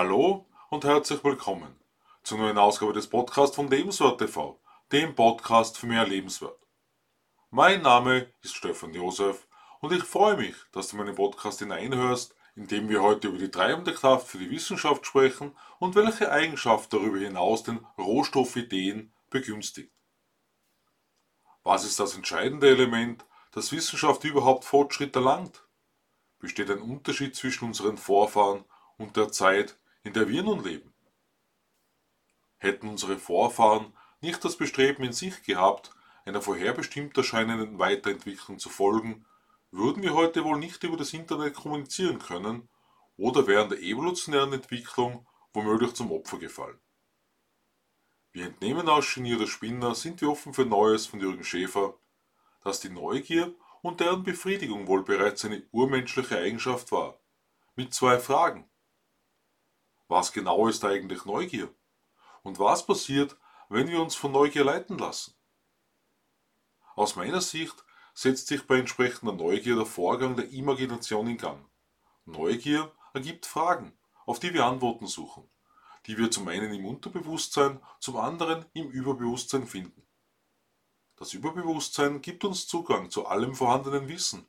Hallo und herzlich willkommen zur neuen Ausgabe des Podcasts von Lebenswert TV, dem Podcast für mehr Lebenswert. Mein Name ist Stefan Josef und ich freue mich, dass du meinen Podcast hineinhörst, in dem wir heute über die treibende Kraft für die Wissenschaft sprechen und welche Eigenschaft darüber hinaus den Rohstoffideen begünstigt. Was ist das entscheidende Element, dass Wissenschaft überhaupt Fortschritt erlangt? Besteht ein Unterschied zwischen unseren Vorfahren und der Zeit, in der wir nun leben? Hätten unsere Vorfahren nicht das Bestreben in sich gehabt, einer vorherbestimmt erscheinenden Weiterentwicklung zu folgen, würden wir heute wohl nicht über das Internet kommunizieren können oder wären der evolutionären Entwicklung womöglich zum Opfer gefallen. Wir entnehmen aus Genier der Spinner sind wir offen für Neues von Jürgen Schäfer, dass die Neugier und deren Befriedigung wohl bereits eine urmenschliche Eigenschaft war. Mit zwei Fragen. Was genau ist eigentlich Neugier? Und was passiert, wenn wir uns von Neugier leiten lassen? Aus meiner Sicht setzt sich bei entsprechender Neugier der Vorgang der Imagination in Gang. Neugier ergibt Fragen, auf die wir Antworten suchen, die wir zum einen im Unterbewusstsein, zum anderen im Überbewusstsein finden. Das Überbewusstsein gibt uns Zugang zu allem vorhandenen Wissen,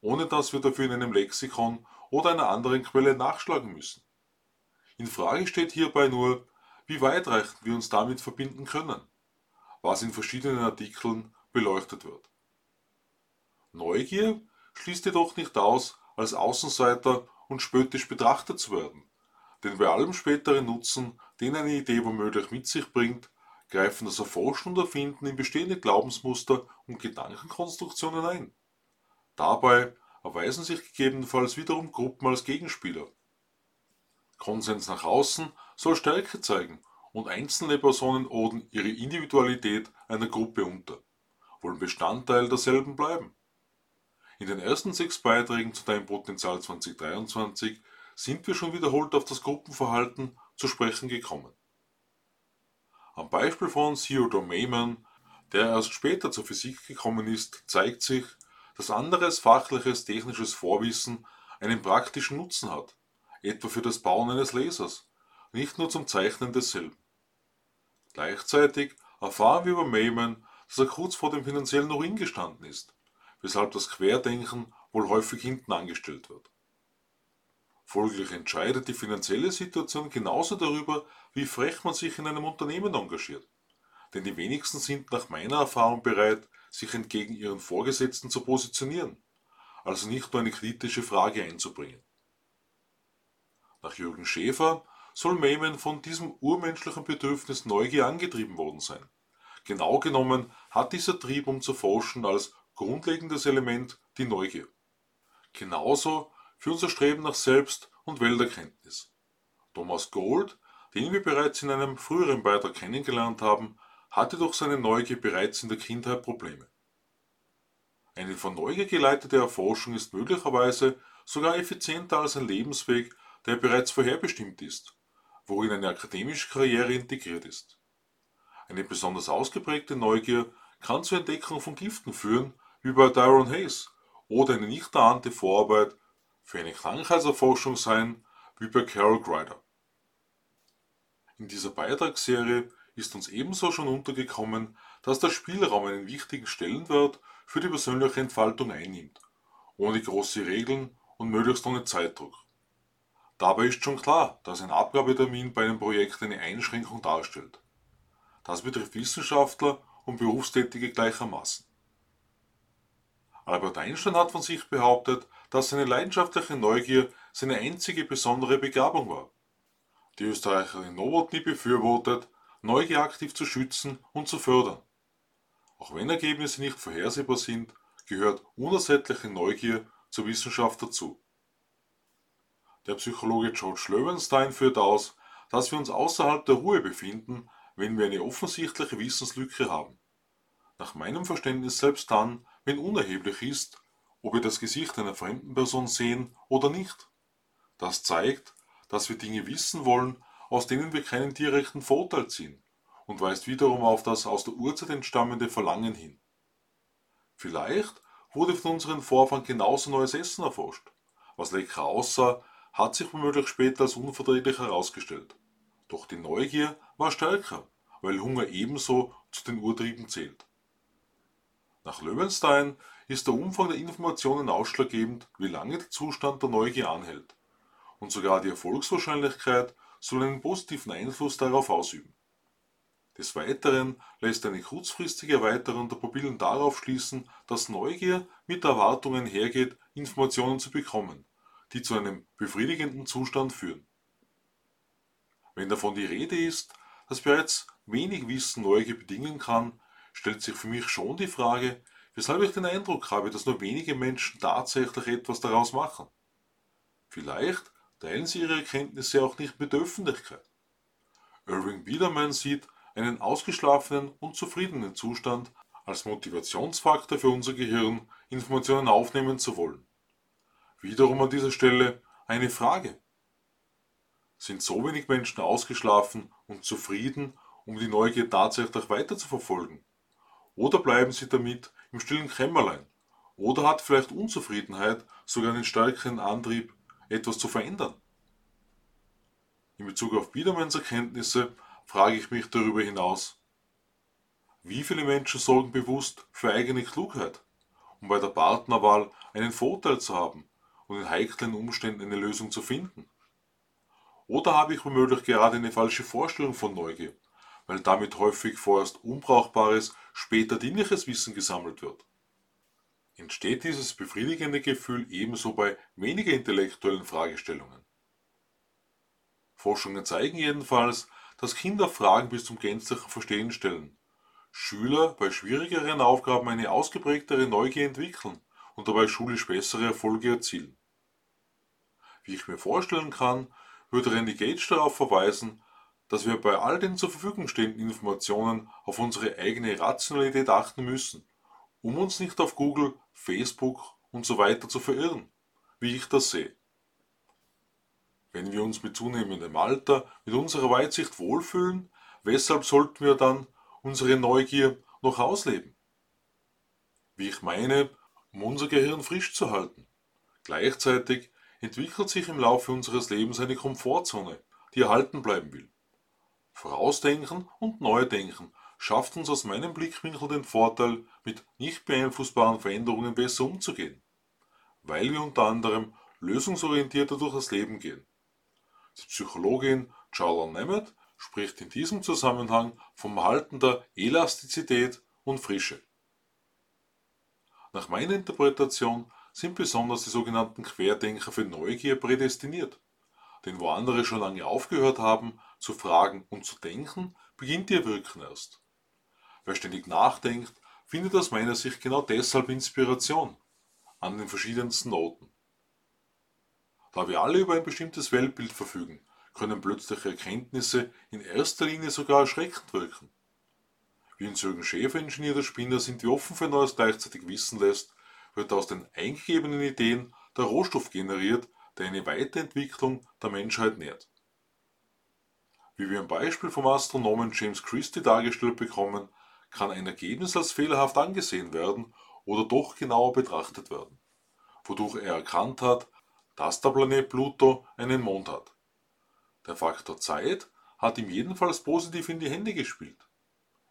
ohne dass wir dafür in einem Lexikon oder einer anderen Quelle nachschlagen müssen. In Frage steht hierbei nur, wie weitreichend wir uns damit verbinden können, was in verschiedenen Artikeln beleuchtet wird. Neugier schließt jedoch nicht aus, als Außenseiter und spöttisch betrachtet zu werden, denn bei allem späteren Nutzen, den eine Idee womöglich mit sich bringt, greifen das Erforschen und Erfinden in bestehende Glaubensmuster und Gedankenkonstruktionen ein. Dabei erweisen sich gegebenenfalls wiederum Gruppen als Gegenspieler. Konsens nach außen soll Stärke zeigen und einzelne Personen oden ihre Individualität einer Gruppe unter, wollen Bestandteil derselben bleiben. In den ersten sechs Beiträgen zu Dein Potenzial 2023 sind wir schon wiederholt auf das Gruppenverhalten zu sprechen gekommen. Am Beispiel von Theodore Mayman, der erst später zur Physik gekommen ist, zeigt sich, dass anderes fachliches technisches Vorwissen einen praktischen Nutzen hat etwa für das Bauen eines Lasers, nicht nur zum Zeichnen desselben. Gleichzeitig erfahren wir über Mayman, dass er kurz vor dem finanziellen Ruin gestanden ist, weshalb das Querdenken wohl häufig hinten angestellt wird. Folglich entscheidet die finanzielle Situation genauso darüber, wie frech man sich in einem Unternehmen engagiert. Denn die wenigsten sind nach meiner Erfahrung bereit, sich entgegen ihren Vorgesetzten zu positionieren, also nicht nur eine kritische Frage einzubringen. Nach Jürgen Schäfer soll Mayman von diesem urmenschlichen Bedürfnis Neugier angetrieben worden sein. Genau genommen hat dieser Trieb, um zu forschen, als grundlegendes Element die Neugier. Genauso für unser Streben nach Selbst- und Welterkenntnis. Thomas Gold, den wir bereits in einem früheren Beitrag kennengelernt haben, hatte durch seine Neugier bereits in der Kindheit Probleme. Eine von Neugier geleitete Erforschung ist möglicherweise sogar effizienter als ein Lebensweg, der bereits vorherbestimmt ist, worin eine akademische Karriere integriert ist. Eine besonders ausgeprägte Neugier kann zur Entdeckung von Giften führen, wie bei Dyron Hayes, oder eine nicht erahnte Vorarbeit für eine Krankheitserforschung sein, wie bei Carol Greider. In dieser Beitragsserie ist uns ebenso schon untergekommen, dass der Spielraum einen wichtigen Stellenwert für die persönliche Entfaltung einnimmt, ohne große Regeln und möglichst ohne Zeitdruck. Dabei ist schon klar, dass ein Abgabetermin bei einem Projekt eine Einschränkung darstellt. Das betrifft Wissenschaftler und Berufstätige gleichermaßen. Albert Einstein hat von sich behauptet, dass seine leidenschaftliche Neugier seine einzige besondere Begabung war. Die Österreicherin Nowotny befürwortet, Neugier aktiv zu schützen und zu fördern. Auch wenn Ergebnisse nicht vorhersehbar sind, gehört unersättliche Neugier zur Wissenschaft dazu. Der Psychologe George Löwenstein führt aus, dass wir uns außerhalb der Ruhe befinden, wenn wir eine offensichtliche Wissenslücke haben. Nach meinem Verständnis selbst dann, wenn unerheblich ist, ob wir das Gesicht einer fremden Person sehen oder nicht. Das zeigt, dass wir Dinge wissen wollen, aus denen wir keinen direkten Vorteil ziehen und weist wiederum auf das aus der Urzeit entstammende Verlangen hin. Vielleicht wurde von unseren Vorfahren genauso neues Essen erforscht, was lecker aussah, hat sich womöglich später als unverträglich herausgestellt. Doch die Neugier war stärker, weil Hunger ebenso zu den Urtrieben zählt. Nach Löwenstein ist der Umfang der Informationen ausschlaggebend, wie lange der Zustand der Neugier anhält. Und sogar die Erfolgswahrscheinlichkeit soll einen positiven Einfluss darauf ausüben. Des Weiteren lässt eine kurzfristige Erweiterung der Pupillen darauf schließen, dass Neugier mit der Erwartung einhergeht, Informationen zu bekommen, die zu einem befriedigenden Zustand führen. Wenn davon die Rede ist, dass bereits wenig Wissen Neugier bedingen kann, stellt sich für mich schon die Frage, weshalb ich den Eindruck habe, dass nur wenige Menschen tatsächlich etwas daraus machen. Vielleicht teilen sie ihre Erkenntnisse auch nicht mit der Öffentlichkeit. Irving Biederman sieht einen ausgeschlafenen und zufriedenen Zustand als Motivationsfaktor für unser Gehirn, Informationen aufnehmen zu wollen. Wiederum an dieser Stelle eine Frage. Sind so wenig Menschen ausgeschlafen und zufrieden, um die Neugier tatsächlich weiter zu verfolgen? Oder bleiben sie damit im stillen Kämmerlein? Oder hat vielleicht Unzufriedenheit sogar einen stärkeren Antrieb, etwas zu verändern? In Bezug auf Biedermanns Erkenntnisse frage ich mich darüber hinaus, wie viele Menschen sorgen bewusst für eigene Klugheit, um bei der Partnerwahl einen Vorteil zu haben und in heiklen Umständen eine Lösung zu finden? Oder habe ich womöglich gerade eine falsche Vorstellung von Neugier, weil damit häufig vorerst unbrauchbares, später dienliches Wissen gesammelt wird? Entsteht dieses befriedigende Gefühl ebenso bei weniger intellektuellen Fragestellungen? Forschungen zeigen jedenfalls, dass Kinder Fragen bis zum gänzlichen Verstehen stellen, Schüler bei schwierigeren Aufgaben eine ausgeprägtere Neugier entwickeln und dabei schulisch bessere Erfolge erzielen. Wie ich mir vorstellen kann, würde Randy Gage darauf verweisen, dass wir bei all den zur Verfügung stehenden Informationen auf unsere eigene Rationalität achten müssen, um uns nicht auf Google, Facebook und so weiter zu verirren, wie ich das sehe. Wenn wir uns mit zunehmendem Alter mit unserer Weitsicht wohlfühlen, weshalb sollten wir dann unsere Neugier noch ausleben? Wie ich meine, um unser Gehirn frisch zu halten. Gleichzeitig entwickelt sich im Laufe unseres Lebens eine Komfortzone, die erhalten bleiben will. Vorausdenken und Neudenken schafft uns aus meinem Blickwinkel den Vorteil, mit nicht beeinflussbaren Veränderungen besser umzugehen, weil wir unter anderem lösungsorientierter durch das Leben gehen. Die Psychologin Charlotte Nemeth spricht in diesem Zusammenhang vom Erhalten der Elastizität und Frische. Nach meiner Interpretation sind besonders die sogenannten Querdenker für Neugier prädestiniert. Denn wo andere schon lange aufgehört haben, zu fragen und zu denken, beginnt ihr Wirken erst. Wer ständig nachdenkt, findet aus meiner Sicht genau deshalb Inspiration an den verschiedensten Noten. Da wir alle über ein bestimmtes Weltbild verfügen, können plötzliche Erkenntnisse in erster Linie sogar erschreckend wirken. Wie uns Jürgen Schäfer, Ingenieur der Spinner, sind, die offen für Neues gleichzeitig wissen lässt, wird aus den eingegebenen Ideen der Rohstoff generiert, der eine Weiterentwicklung der Menschheit nährt. Wie wir im Beispiel vom Astronomen James Christie dargestellt bekommen, kann ein Ergebnis als fehlerhaft angesehen werden oder doch genauer betrachtet werden, wodurch er erkannt hat, dass der Planet Pluto einen Mond hat. Der Faktor Zeit hat ihm jedenfalls positiv in die Hände gespielt.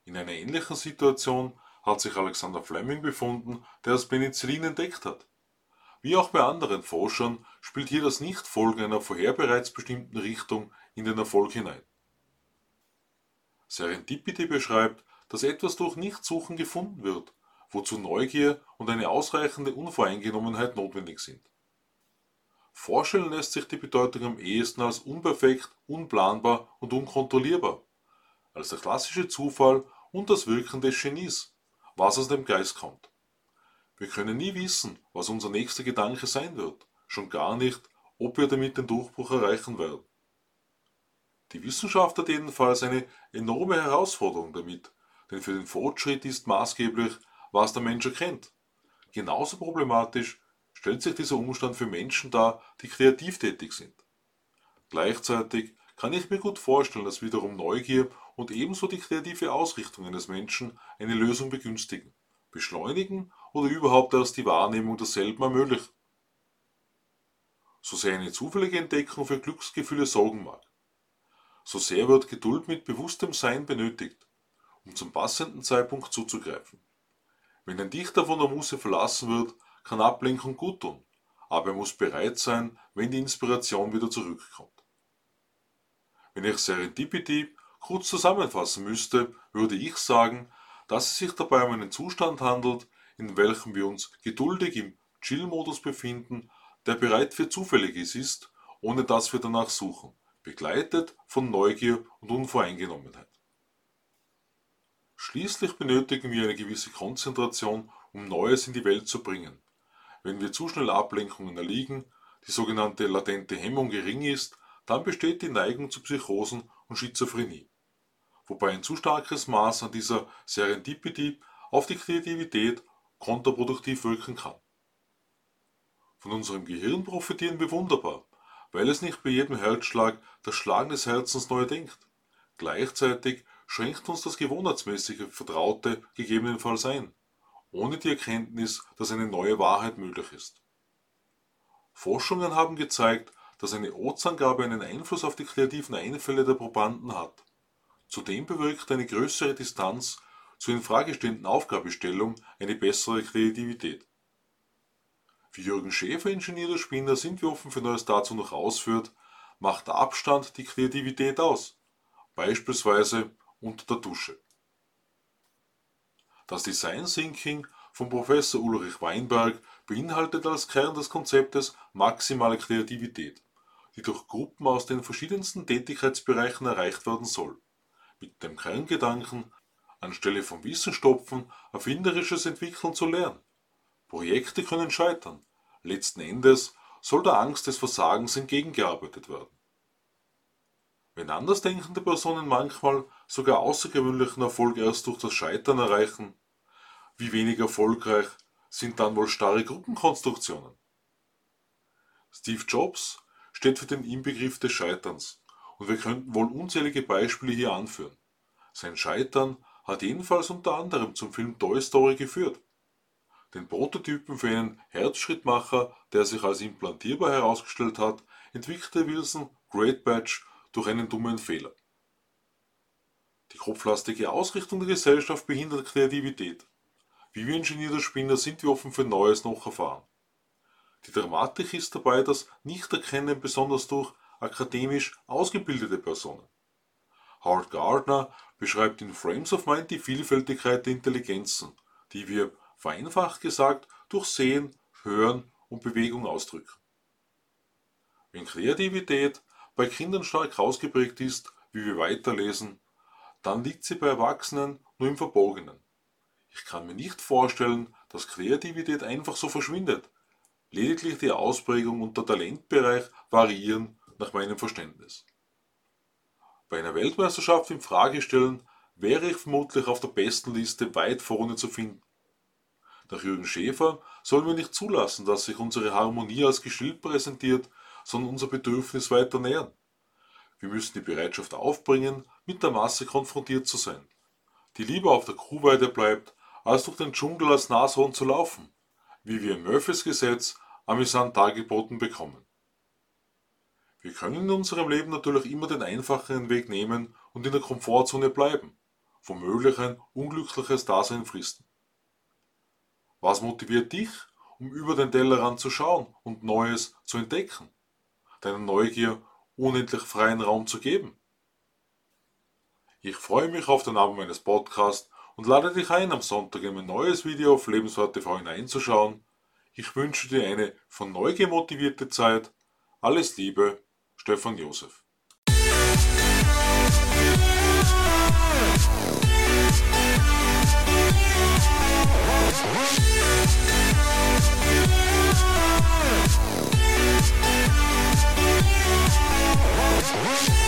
In einer ähnlichen Situation hat sich Alexander Fleming befunden, der das Penicillin entdeckt hat. Wie auch bei anderen Forschern spielt hier das Nichtfolgen einer vorher bereits bestimmten Richtung in den Erfolg hinein. Serendipity beschreibt, dass etwas durch Nichtsuchen gefunden wird, wozu Neugier und eine ausreichende Unvoreingenommenheit notwendig sind. Vorstellen lässt sich die Bedeutung am ehesten als unperfekt, unplanbar und unkontrollierbar, als der klassische Zufall und das Wirken des Genies, was aus dem Geist kommt. Wir können nie wissen, was unser nächster Gedanke sein wird, schon gar nicht, ob wir damit den Durchbruch erreichen werden. Die Wissenschaft hat jedenfalls eine enorme Herausforderung damit, denn für den Fortschritt ist maßgeblich, was der Mensch erkennt. Genauso problematisch stellt sich dieser Umstand für Menschen dar, die kreativ tätig sind. Gleichzeitig kann ich mir gut vorstellen, dass wiederum Neugier und ebenso die kreative Ausrichtung eines Menschen eine Lösung begünstigen, beschleunigen oder überhaupt erst die Wahrnehmung derselben ermöglichen. so sehr eine zufällige Entdeckung für Glücksgefühle sorgen mag. So sehr wird Geduld mit bewusstem Sein benötigt, um zum passenden Zeitpunkt zuzugreifen. Wenn ein Dichter von der Muse verlassen wird, kann Ablenkung gut tun, aber er muss bereit sein, wenn die Inspiration wieder zurückkommt. Wenn ich Serendipity kurz zusammenfassen müsste, würde ich sagen, dass es sich dabei um einen Zustand handelt, in welchem wir uns geduldig im Chill-Modus befinden, der bereit für Zufälliges ist, ohne dass wir danach suchen, begleitet von Neugier und Unvoreingenommenheit. Schließlich benötigen wir eine gewisse Konzentration, um Neues in die Welt zu bringen. Wenn wir zu schnell Ablenkungen erliegen, die sogenannte latente Hemmung gering ist, dann besteht die Neigung zu Psychosen und Schizophrenie. Wobei ein zu starkes Maß an dieser Serendipity auf die Kreativität kontraproduktiv wirken kann. Von unserem Gehirn profitieren wir wunderbar, weil es nicht bei jedem Herzschlag das Schlagen des Herzens neu denkt. Gleichzeitig schränkt uns das gewohnheitsmäßige Vertraute gegebenenfalls ein, ohne die Erkenntnis, dass eine neue Wahrheit möglich ist. Forschungen haben gezeigt, dass eine Ortsangabe einen Einfluss auf die kreativen Einfälle der Probanden hat. Zudem bewirkt eine größere Distanz zur infragestehenden Aufgabestellung eine bessere Kreativität. Wie Jürgen Schäfer, Ingenieur der Spinner, sind wir offen für Neues dazu noch ausführt, macht der Abstand die Kreativität aus, beispielsweise unter der Dusche. Das Design Thinking von Professor Ulrich Weinberg beinhaltet als Kern des Konzeptes maximale Kreativität, die durch Gruppen aus den verschiedensten Tätigkeitsbereichen erreicht werden soll, mit dem Kerngedanken, anstelle von Wissenstopfen erfinderisches Entwickeln zu lernen. Projekte können scheitern. Letzten Endes soll der Angst des Versagens entgegengearbeitet werden. Wenn andersdenkende Personen manchmal sogar außergewöhnlichen Erfolg erst durch das Scheitern erreichen, wie wenig erfolgreich sind dann wohl starre Gruppenkonstruktionen? Steve Jobs steht für den Inbegriff des Scheiterns und wir könnten wohl unzählige Beispiele hier anführen. Sein Scheitern hat jedenfalls unter anderem zum Film Toy Story geführt den Prototypen für einen Herzschrittmacher, der sich als implantierbar herausgestellt hat, entwickelte Wilson Great Batch durch einen dummen Fehler. Die kopflastige Ausrichtung der Gesellschaft behindert Kreativität. Wie wir Ingenieure Spinner sind wir offen für Neues noch erfahren. Die Dramatik ist dabei das Nichterkennen besonders durch akademisch ausgebildete Personen. Howard Gardner beschreibt in Frames of Mind die Vielfältigkeit der Intelligenzen, die wir vereinfacht gesagt durch Sehen, Hören und Bewegung ausdrücken. Wenn Kreativität bei Kindern stark ausgeprägt ist, wie wir weiterlesen, dann liegt sie bei Erwachsenen nur im Verborgenen. Ich kann mir nicht vorstellen, dass Kreativität einfach so verschwindet. Lediglich die Ausprägung und der Talentbereich variieren nach meinem Verständnis. Bei einer Weltmeisterschaft im Fragestellen wäre ich vermutlich auf der besten Liste weit vorne zu finden. Nach Jürgen Schäfer sollen wir nicht zulassen, dass sich unsere Harmonie als Geschild präsentiert, sondern unser Bedürfnis weiter nähern. Wir müssen die Bereitschaft aufbringen, mit der Masse konfrontiert zu sein, die lieber auf der Kuhweide bleibt, als durch den Dschungel als Nashorn zu laufen, wie wir Murphys Gesetz amüsant dargeboten bekommen. Wir können in unserem Leben natürlich immer den einfacheren Weg nehmen und in der Komfortzone bleiben, womöglich ein unglückliches Dasein fristen. Was motiviert dich, um über den Tellerrand zu schauen und Neues zu entdecken? Deiner Neugier unendlich freien Raum zu geben? Ich freue mich auf den Abend meines Podcasts und lade dich ein, am Sonntag in mein neues Video auf Lebenswort TV hineinzuschauen. Ich wünsche dir eine von neu gemotivierte Zeit. Alles Liebe, Stefan Josef. What?